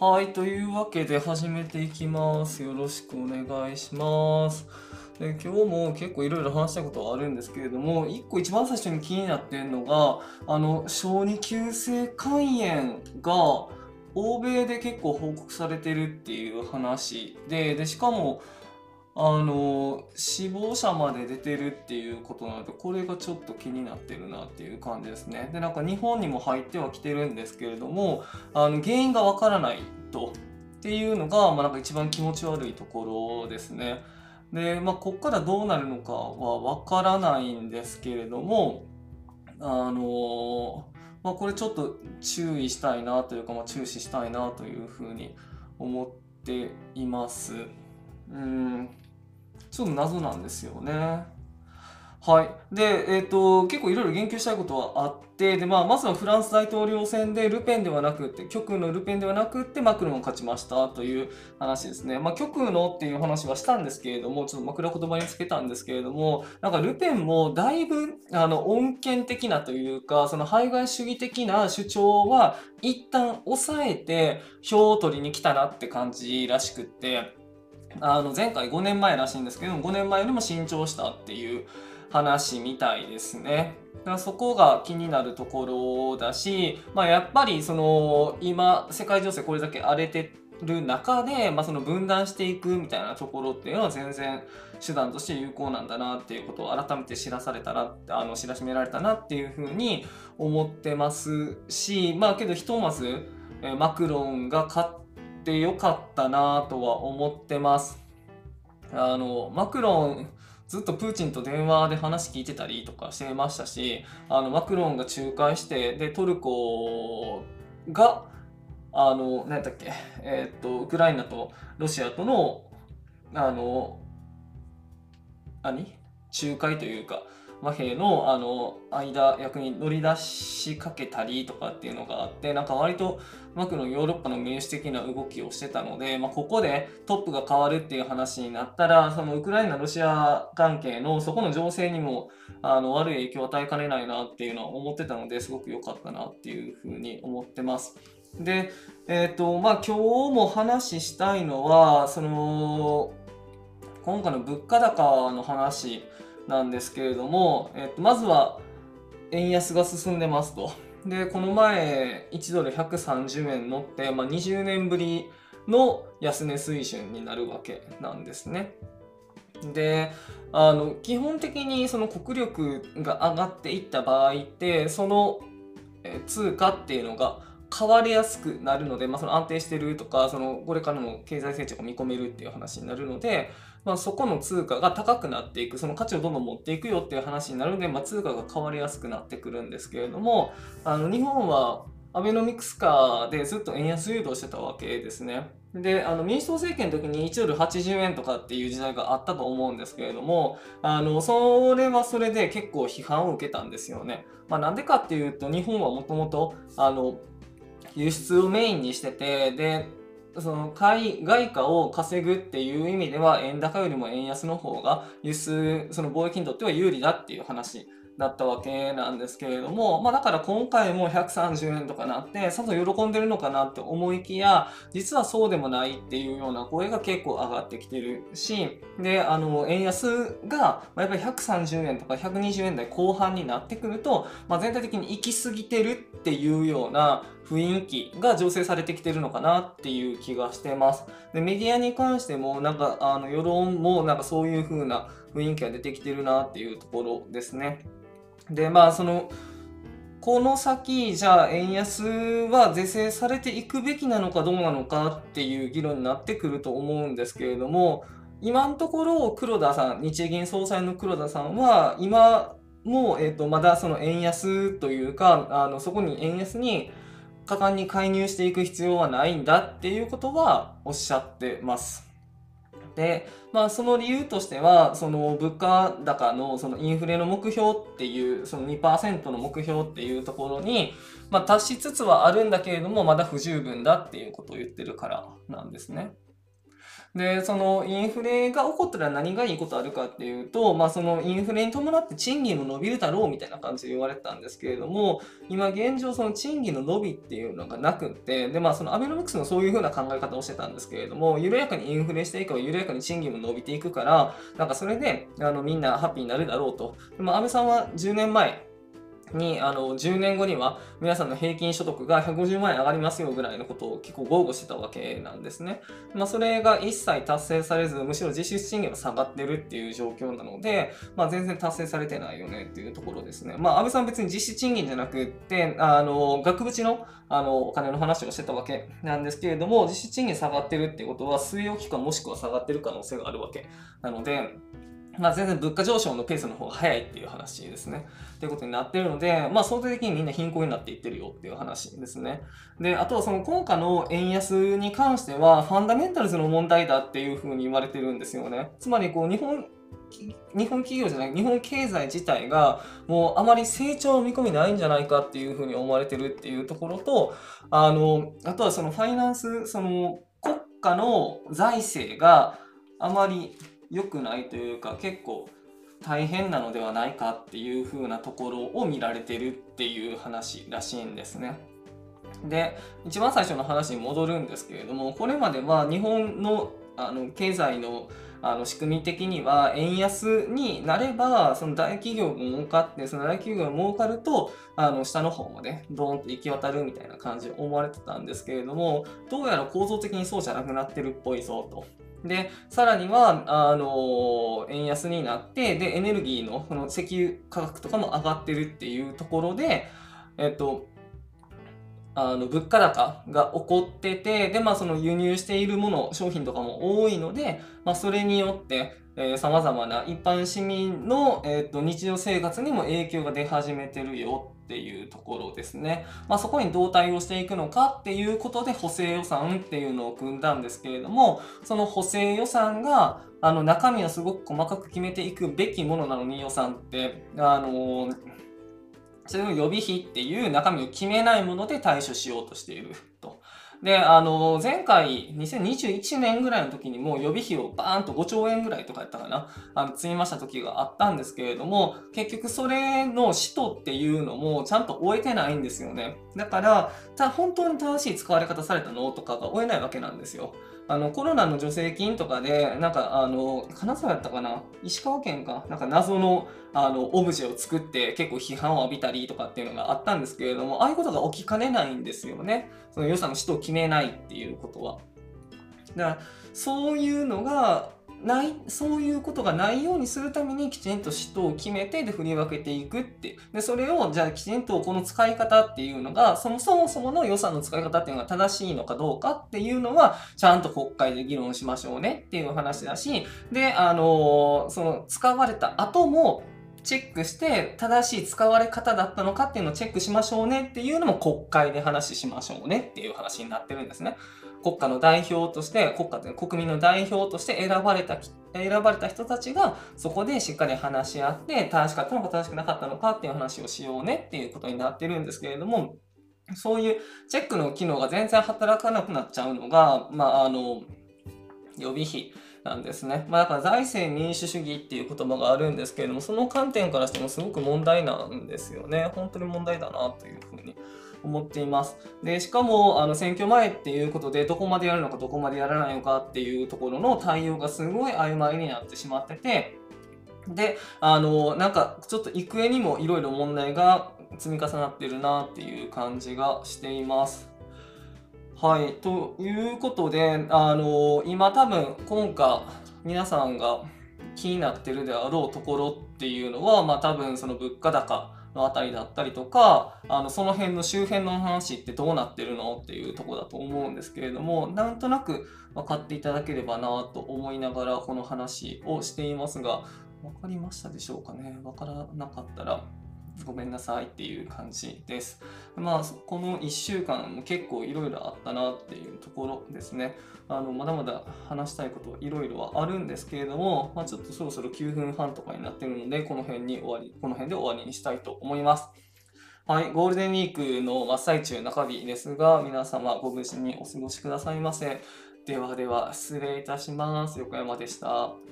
はい、というわけで始めていきます。よろしくお願いします。で今日も結構いろいろ話したことはあるんですけれども、一個一番最初に気になってるのが、あの、小児急性肝炎が欧米で結構報告されてるっていう話で、で、しかも、あの死亡者まで出てるっていうことなのでこれがちょっと気になってるなっていう感じですねでなんか日本にも入ってはきてるんですけれどもあの原因がわからないとっていうのが、まあ、なんか一番気持ち悪いところですね。でまあこっからどうなるのかはわからないんですけれどもあのまあこれちょっと注意したいなというか、まあ、注視したいなというふうに思っています。うん。ちょっと謎なんですよね。はい。で、えっ、と、結構いろいろ言及したいことはあって、で、まあ、まずはフランス大統領選でルペンではなくって、極右のルペンではなくって、マクロンを勝ちましたという話ですね。まあ、極右のっていう話はしたんですけれども、ちょっと枕言葉につけたんですけれども、なんかルペンもだいぶ、あの、穏健的なというか、その排外主義的な主張は、一旦抑えて、票を取りに来たなって感じらしくって、あの前回5年前らしいんですけども5年前よりも慎重したっていう話みたいですね。そこが気になるところだし、まあ、やっぱりその今世界情勢これだけ荒れてる中で、まあ、その分断していくみたいなところっていうのは全然手段として有効なんだなっていうことを改めて知らされたらあの知らしめられたなっていうふうに思ってますしまあけどひとまずマクロンが勝ってよかったなとは思ってます。あのマクロンずっとプーチンと電話で話聞いてたりとかしてましたしあのマクロンが仲介してでトルコがあの何やったっけえーっとウクライナとロシアとのあの何？仲介というか和平のあの間役に乗り出しかけたりとかっていうのがあってなんか割とマクロンヨーロッパの民主的な動きをしてたので、まあ、ここでトップが変わるっていう話になったらそのウクライナロシア関係のそこの情勢にもあの悪い影響を与えかねないなっていうのは思ってたのですごく良かったなっていうふうに思ってます。で、えっ、とまあ今日も話したいのはその今回の物価高の話なんですけれども、えっと、まずは円安が進んでますと。で、この前、1ドル130円乗って、まあ、20年ぶりの安値水準になるわけなんですね。で、あの基本的にその国力が上がっていった場合って、その通貨っていうのが変わりやすくなるので、まあ、その安定してるとかそのこれからの経済成長が見込めるっていう話になるので、まあ、そこの通貨が高くなっていくその価値をどんどん持っていくよっていう話になるので、まあ、通貨が変わりやすくなってくるんですけれどもあの日本はアベノミクス化でずっと円安誘導してたわけですね。であの民主党政権の時に1ドル80円とかっていう時代があったと思うんですけれどもあのそれはそれで結構批判を受けたんですよね。まあ、なんでかっていうと日本はもともとあの輸出をメインにしててでその買い外貨を稼ぐっていう意味では円高よりも円安の方が輸出その貿易にとっては有利だっていう話だったわけなんですけれども、まあ、だから今回も130円とかなってさぞ喜んでるのかなって思いきや実はそうでもないっていうような声が結構上がってきてるしであの円安がやっぱり130円とか120円台後半になってくると、まあ、全体的に行き過ぎてるっていうような雰囲気が醸成されてきてるのかなっていう気がしてます。でメディアに関してもなんかあの世論もなんかそういう風な雰囲気が出てきてるなっていうところですね。でまあそのこの先じゃあ円安は是正されていくべきなのかどうなのかっていう議論になってくると思うんですけれども今のところ黒田さん日銀総裁の黒田さんは今もう、えー、とまだその円安というかあのそこに円安に果敢に介入していく必要はないんだっていうことはおっしゃってます。で、まあ、その理由としてはその物価高のそのインフレの目標っていうその2%の目標っていうところに、まあ、達しつつはあるんだけれどもまだ不十分だっていうことを言ってるからなんですね。で、そのインフレが起こったら何がいいことあるかっていうと、まあそのインフレに伴って賃金も伸びるだろうみたいな感じで言われてたんですけれども、今現状その賃金の伸びっていうのがなくって、でまあそのアベノミクスもそういう風な考え方をしてたんですけれども、緩やかにインフレしていけば緩やかに賃金も伸びていくから、なんかそれであのみんなハッピーになるだろうと。でも安倍さんは10年前、に、あの、10年後には皆さんの平均所得が150万円上がりますよぐらいのことを結構豪語してたわけなんですね。まあ、それが一切達成されず、むしろ実質賃金は下がってるっていう状況なので、まあ、全然達成されてないよねっていうところですね。まあ、安倍さん別に実質賃金じゃなくって、あの、額縁の、あの、お金の話をしてたわけなんですけれども、実質賃金下がってるっていうことは、据え置きかもしくは下がってる可能性があるわけなので、まあ、全然物価上昇のペースの方が早いっていう話ですね。っていうことになってるので、まあ、相対的にみんな貧困になっていってるよっていう話ですね。で、あとはその今回の円安に関しては、ファンダメンタルズの問題だっていうふうに言われてるんですよね。つまり、こう、日本、日本企業じゃない、日本経済自体がもうあまり成長を見込みないんじゃないかっていうふうに思われてるっていうところと、あの、あとはそのファイナンス、その国家の財政があまり良くないというか結構大変なのではないかっていう風なところを見られてるっていう話らしいんですね。で一番最初の話に戻るんですけれどもこれまでは日本のあの経済のあの仕組み的には円安になればその大企業が儲かってその大企業が儲かるとあの下の方までドーンと行き渡るみたいな感じで思われてたんですけれどもどうやら構造的にそうじゃなくなってるっぽいぞと。で、さらには、あの、円安になって、で、エネルギーの、この石油価格とかも上がってるっていうところで、えっと、あの物価高が起こってて、で、まあ、その輸入しているもの、商品とかも多いので、まあ、それによって、えー、様々な一般市民の、えーと、日常生活にも影響が出始めてるよっていうところですね。まあ、そこにどう対応していくのかっていうことで補正予算っていうのを組んだんですけれども、その補正予算があの中身はすごく細かく決めていくべきものなのに予算って、あのーそれを予備費っていう中身を決めないもので対処しようとしている。で、あの、前回、2021年ぐらいの時にも予備費をバーンと5兆円ぐらいとかやったかな、あの、積みました時があったんですけれども、結局それの使途っていうのもちゃんと終えてないんですよね。だから、た本当に正しい使われ方されたのとかが終えないわけなんですよ。あの、コロナの助成金とかで、なんか、あの、金沢やったかな？石川県か？なんか謎の、あの、オブジェを作って結構批判を浴びたりとかっていうのがあったんですけれども、ああいうことが起きかねないんですよね。その予算の使途を決めないっていうことは。だから、そういうのが、ない、そういうことがないようにするためにきちんと使途を決めてで振り分けていくって。で、それをじゃあきちんとこの使い方っていうのが、そもそもそもの予算の使い方っていうのが正しいのかどうかっていうのは、ちゃんと国会で議論しましょうねっていう話だし、で、あのその使われた後も、チェックして正しい使われ方だったのかっていうのをチェックしましょうねっていうのも国会で話しましょうねっていう話になってるんですね。国家の代表として、国家という国民の代表として選ばれた、選ばれた人たちが、そこでしっかり話し合って、正しかったのか正しくなかったのかっていう話をしようねっていうことになってるんですけれども、そういうチェックの機能が全然働かなくなっちゃうのが、まあ、あの、予備費なんですね。まあ、だから財政民主主義っていう言葉があるんですけれども、その観点からしてもすごく問題なんですよね。本当に問題だなというふうに思っています。で、しかも、あの、選挙前っていうことで、どこまでやるのか、どこまでやらないのかっていうところの対応がすごい曖昧になってしまってて、で、あの、なんか、ちょっと幾重にもいろいろ問題が積み重なってるなっていう感じがしています。はい。ということで、あの、今多分、今回、皆さんが気になってるであろうところっていうのは、まあ多分その物価高のあたりだったりとか、あのその辺の周辺の話ってどうなってるのっていうとこだと思うんですけれども、なんとなく分かっていただければなと思いながらこの話をしていますが、分かりましたでしょうかね？分からなかったらごめんなさいっていう感じです。まあ、この1週間も結構いろいろあったなっていうところですね。あの、まだまだ話したいこといろいろはあるんですけれども、まあ、ちょっとそろそろ9分半とかになってるので、この辺に終わり、この辺で終わりにしたいと思います。はい、ゴールデンウィークの真っ最中中日ですが、皆様ご無事にお過ごしくださいませ。ではでは失礼いたします横山でした